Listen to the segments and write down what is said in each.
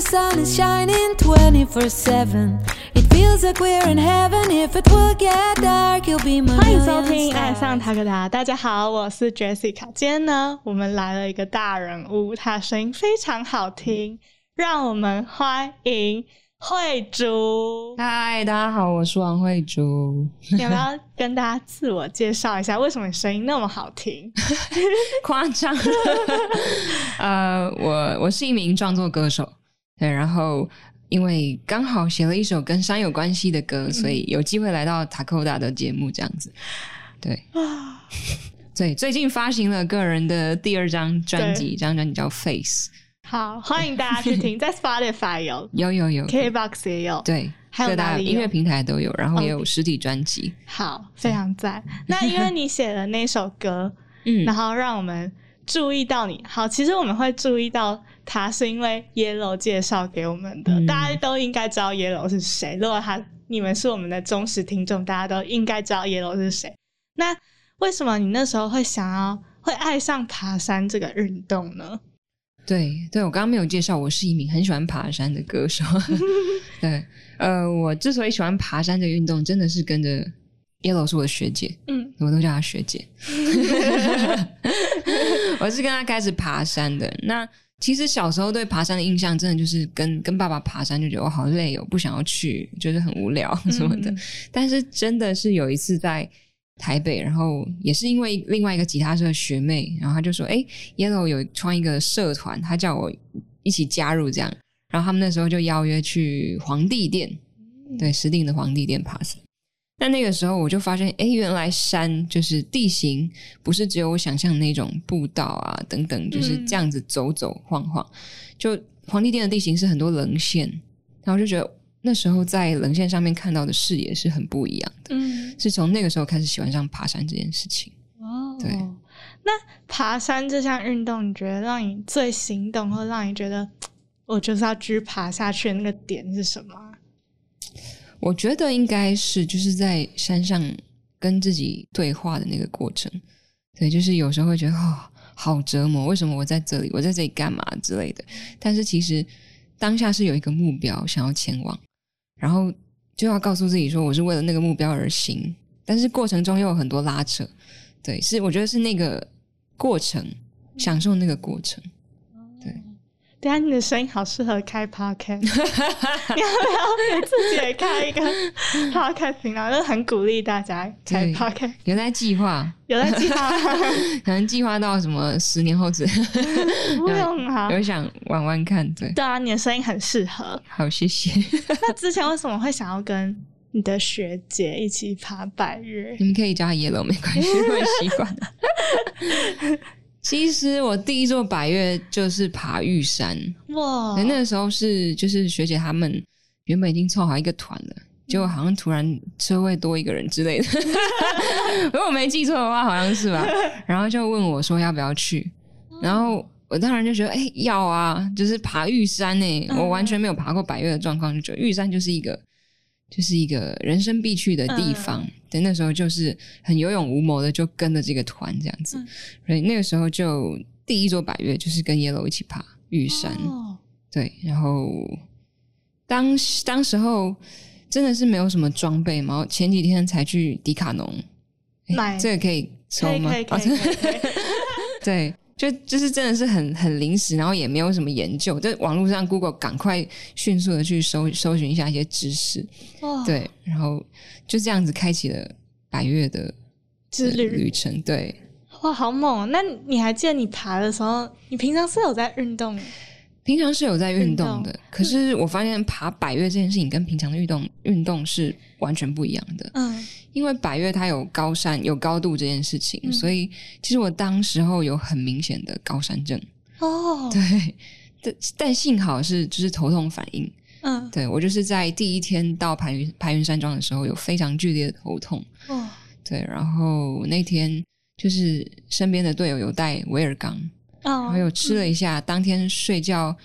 the sun is shining 24 7. It feels like we're in heaven. If it will get dark, you'll be my 欢迎收听《爱.上塔克达》，大家好，我是 Jessica。今天呢，我们来了一个大人物，他的声音非常好听，让我们欢迎慧珠。嗨，大家好，我是王慧珠。你要不要跟大家自我介绍一下，为什么你声音那么好听？夸张，呃，我我是一名创作歌手，对，然后因为刚好写了一首跟山有关系的歌，所以有机会来到塔扣达的节目，这样子，对，啊，对，最近发行了个人的第二张专辑，这张专辑叫《Face》，好，欢迎大家去听，在 Spotify 有有有有，，KBox 也有，对，还有各大音乐平台都有，然后也有实体专辑，好，非常赞。那因为 你写的那首歌，嗯。然后让我们注意到你。好，其实我们会注意到他，是因为 Yellow 介绍给我们的。嗯大家都应该知道 Yellow 是谁。如果他你们是我们的忠实听众，大家都应该知道 Yellow 是谁。那为什么你那时候会想要会爱上爬山这个运动呢？对对，我刚刚没有介绍，我是一名很喜欢爬山的歌手。对，呃，我之所以喜欢爬山这个运动，真的是跟着 Yellow 是我的学姐，嗯，我都叫她学姐。我是跟她开始爬山的。那其实小时候对爬山的印象，真的就是跟跟爸爸爬山，就觉得我好累哦，不想要去，就是很无聊什么的。嗯但是真的是有一次在台北，然后也是因为另外一个吉他社的学妹，然后她就说：“哎，Yellow 有创一个社团，她叫我一起加入这样。”然后他们那时候就邀约去皇帝殿，对，石定的皇帝殿爬山。那那个时候我就发现，哎，原来山就是地形，不是只有我想象的那种步道啊等等，就是这样子走走晃晃。就皇帝殿的地形是很多棱线，然后就觉得那时候在棱线上面看到的视野是很不一样的。嗯，是从那个时候开始喜欢上爬山这件事情。哦，对。那爬山这项运动，你觉得让你最心动，或让你觉得 我就是要继续爬下去的那个点是什么啊？我觉得应该是就是在山上跟自己对话的那个过程。对，就是有时候会觉得哦，好折磨，为什么我在这里？我在这里干嘛之类的。但是其实当下是有一个目标想要前往，然后就要告诉自己说我是为了那个目标而行。但是过程中又有很多拉扯，对，是我觉得是那个过程，享受那个过程。对，等下你的声音好适合开 podcast，你 要不要你自己也开一个 podcast 频道？就很鼓励大家开 podcast，有在计划，有在计划？可能计划到什么十年后之类。不用啊。有想玩玩看，对，对啊，你的声音很适合。好，谢谢。那之前为什么会想要跟你的学姐一起爬百越？你们可以叫他 Yellow 没关系，我很习惯。其实我第一座百越就是爬玉山，哇，那个时候是就是学姐他们原本已经凑好一个团了，结果好像突然车位多一个人之类的，如果我没记错的话，好像是吧。然后就问我说要不要去，然后我当然就觉得哎、要啊，就是爬玉山呢、嗯。我完全没有爬过百越的状况，就觉得玉山就是一个就是一个人生必去的地方。对，那时候就是很有勇无谋的就跟着这个团这样子，嗯所以那个时候就第一座百越就是跟 Yellow 一起爬玉山。哦对，然后当当时候真的是没有什么装备嘛，然后前几天才去迪卡侬诶买这个可以抽吗？对，就就是真的是很很临时，然后也没有什么研究，就网络上 Google 赶快迅速的去搜搜寻一下一些知识，哇，对，然后就这样子开启了百越的之旅旅程，对。哇，好猛哦！那你还记得你爬的时候，你平常是有在运动？平常是有在运运动动的，可是我发现爬百越这件事情跟平常的运动运动是完全不一样的。嗯因为百越它有高山有高度这件事情，嗯所以其实我当时候有很明显的高山症。哦，对，但但幸好是就是头痛反应。嗯对我就是在第一天到排云排云山庄的时候有非常剧烈的头痛。哦对，然后那天就是身边的队友有带维尔刚，然哦后有吃了一下，当天睡觉，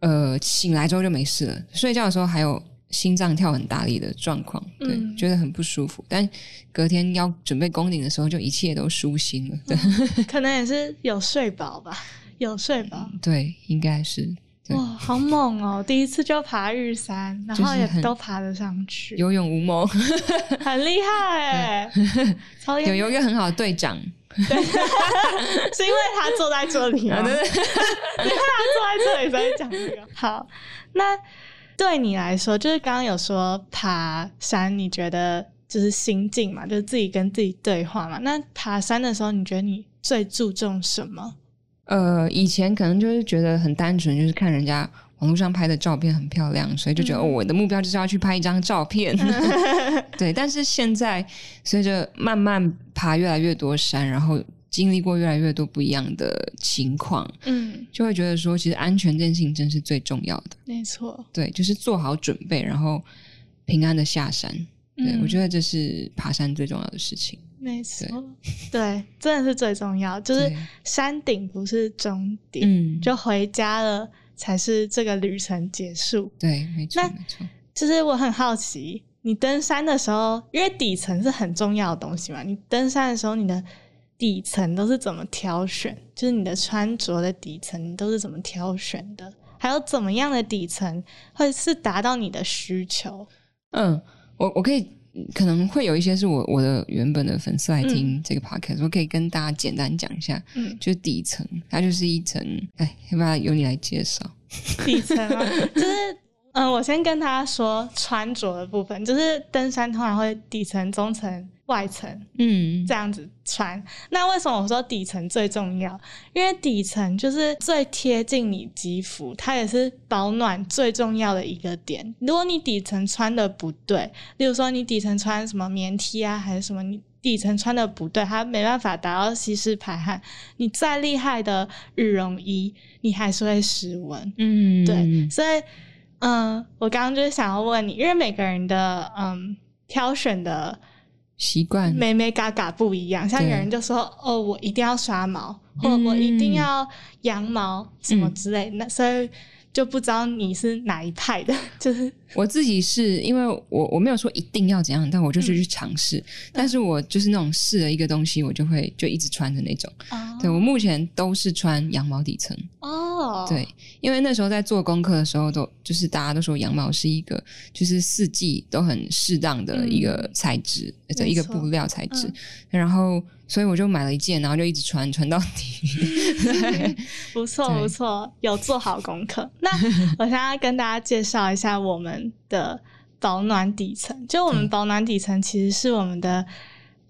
呃，醒来之后就没事了。睡觉的时候还有心脏跳很大力的状况，对，嗯觉得很不舒服。但隔天要准备攻顶的时候，就一切都舒心了。对，可能也是有睡饱吧，有睡饱。对，应该是哇，好猛哦！第一次就爬玉山，然后也都爬得上去，有勇无谋，很厉害 哎，超厉害！有有一个很好的队长，是因为他坐在这里吗？啊对对 因为他坐在这里，所以讲这个。好，那对你来说，就是刚刚有说爬山，你觉得就是心境嘛，就是自己跟自己对话嘛。那爬山的时候，你觉得你最注重什么？呃，以前可能就是觉得很单纯，就是看人家网络上拍的照片很漂亮，所以就觉得、嗯哦，我的目标就是要去拍一张照片。对，但是现在随着慢慢爬越来越多山，然后经历过越来越多不一样的情况，嗯，就会觉得说，其实安全这件事情真是最重要的。没错。对，就是做好准备，然后平安的下山。对、嗯我觉得这是爬山最重要的事情。没错，对，真的是最重要，就是山顶不是终点，嗯，就回家了才是这个旅程结束。对，没错那没错。就是我很好奇，你登山的时候，因为底层是很重要的东西嘛，你登山的时候，你的底层都是怎么挑选？就是你的穿着的底层，你都是怎么挑选的？还有怎么样的底层会是达到你的需求？嗯，我我可以可能会有一些是我我的原本的粉丝来听这个 podcast，、我可以跟大家简单讲一下，嗯，就是底层，它就是一层，哎，要不要由你来介绍？底层啊，就是嗯，我先跟他说穿着的部分，就是登山通常会底层、中层、外层嗯这样子穿。那为什么我说底层最重要？因为底层就是最贴近你肌肤，它也是保暖最重要的一个点。如果你底层穿的不对，例如说你底层穿什么棉 T 啊，还是什么你。底层穿的不对，它没办法达到吸湿排汗。你再厉害的羽绒衣，你还是会失温。嗯，对，所以，嗯、我刚刚就是想要问你，因为每个人的嗯挑选的习惯，美美嘎嘎不一样，像有人就说哦，我一定要刷毛，或我一定要羊毛什么之类，那所以就不知道你是哪一派的，就是我自己是因为我我没有说一定要怎样，但我就是嗯去尝试。但是我就是那种试了一个东西，我就会就一直穿的那种。哦对我目前都是穿羊毛底层。哦，对，因为那时候在做功课的时候都，就是大家都说羊毛是一个就是四季都很适当的一个材质，呃没错一个布料材质。嗯 然后，所以我就买了一件，然后就一直穿穿到底。不错不错，有做好功课。那 我现在跟大家介绍一下我们的保暖底层，就我们嗯保暖底层其实是我们的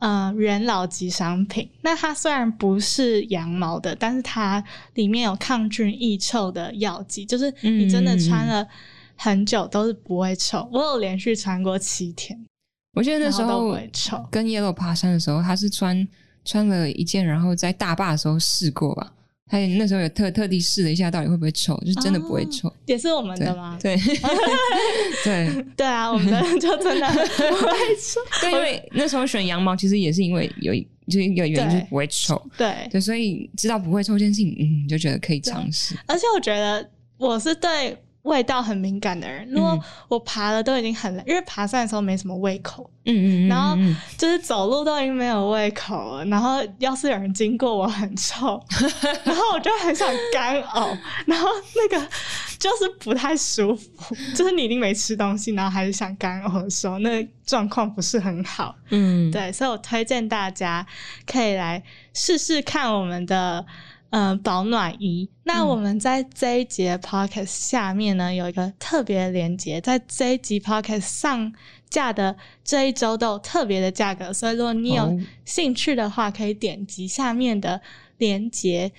呃元老级商品。那它虽然不是羊毛的，但是它里面有抗菌抑臭的药剂，就是你真的穿了很久都是不会臭。我有连续穿过七天，我记得那时候。跟 Yellow 爬山的时候，他是穿穿了一件，然后在大坝的时候试过吧。他也那时候有特特地试了一下，到底会不会臭，就是真的不会臭。也是我们的吗？对 对对啊，我们的就真的不会臭。对，因为那时候选羊毛，其实也是因为有一就是一个原因，就是不会臭。对，对，所以知道不会臭这件事情，嗯，就觉得可以尝试。而且我觉得我是对味道很敏感的人。如果嗯我爬了都已经很累，因为爬山的时候没什么胃口，嗯嗯嗯，然后嗯就是走路都已经没有胃口了。然后要是有人经过我很臭，然后我就很想干呕，然后那个就是不太舒服。就是你已经没吃东西，然后还是想干呕的时候，那状况不是很好。嗯，对，所以我推荐大家可以来试试看我们的呃保暖衣。那嗯我们在这一集的 podcast 下面呢有一个特别的连接，在这一集 podcast 上架的这一周都有特别的价格，所以如果你有哦兴趣的话，可以点击下面的连接。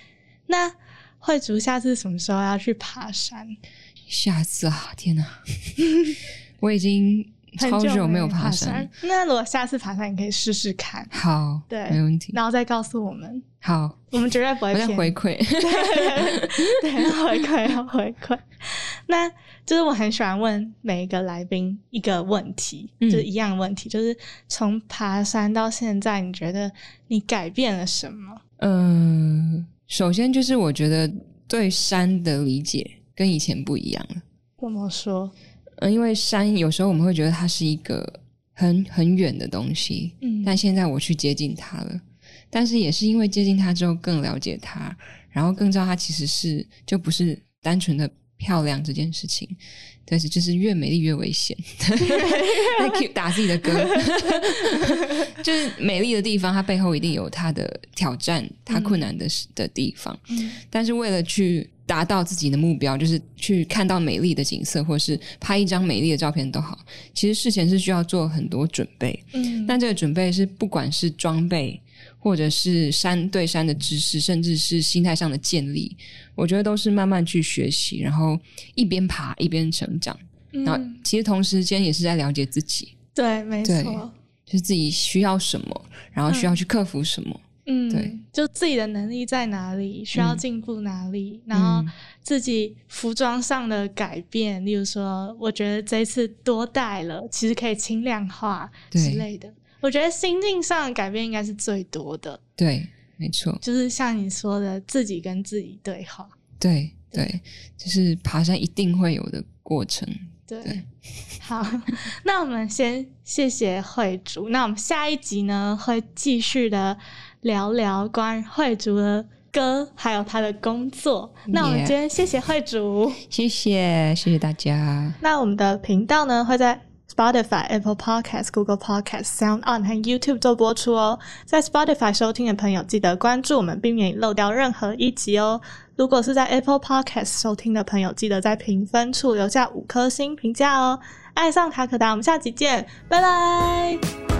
那慧竹下次什么时候要去爬山？下次啊，天哪，我已经很超久没有爬爬山。。那如果下次爬山，你可以试试看，好，对没问题。然后再告诉我们，好，我们绝对不会骗你回馈。对，要回馈，要回馈。那就是我很喜欢问每一个来宾一个问题，嗯就是一样的问题，就是从爬山到现在，你觉得你改变了什么？嗯，首先就是我觉得对山的理解跟以前不一样了。怎么说？嗯，因为山有时候我们会觉得它是一个很很远的东西，嗯但现在我去接近它了。但是也是因为接近它之后更了解它，然后更知道它其实是就不是单纯的漂亮这件事情。但是就是越美丽越危险，打自己的歌，就是美丽的地方，它背后一定有它的挑战，它困难的的地方。嗯但是为了去达到自己的目标，就是去看到美丽的景色，或是拍一张美丽的照片都好，其实事前是需要做很多准备。嗯但这个准备是不管是装备，或者是山对山的知识，甚至是心态上的建立，我觉得都是慢慢去学习，然后一边爬一边成长。然后嗯，其实同时间也是在了解自己，对，没错，就是自己需要什么，然后需要去克服什么。嗯，对，就自己的能力在哪里，需要嗯进步哪里，然后嗯自己服装上的改变，例如说，我觉得这次多带了，其实可以轻量化之对类的。我觉得心境上的改变应该是最多的，对，没错，就是像你说的，自己跟自己对话。对对，就是爬山一定会有的过程。对，对好，那我们先谢谢慧竹。那我们下一集呢，会继续的聊聊关于慧竹的歌，还有她的工作。那我们今天谢谢慧竹。谢谢，谢谢大家。那我们的频道呢，会在 Spotify、Apple Podcast、Google Podcast、Sound On 和 YouTube 做播出哦。在 Spotify 收听的朋友，记得关注我们，避免漏掉任何一集哦。如果是在 Apple Podcast 收听的朋友，记得在评分处留下五颗星评价哦。爱上塔可达，我们下集见，拜拜。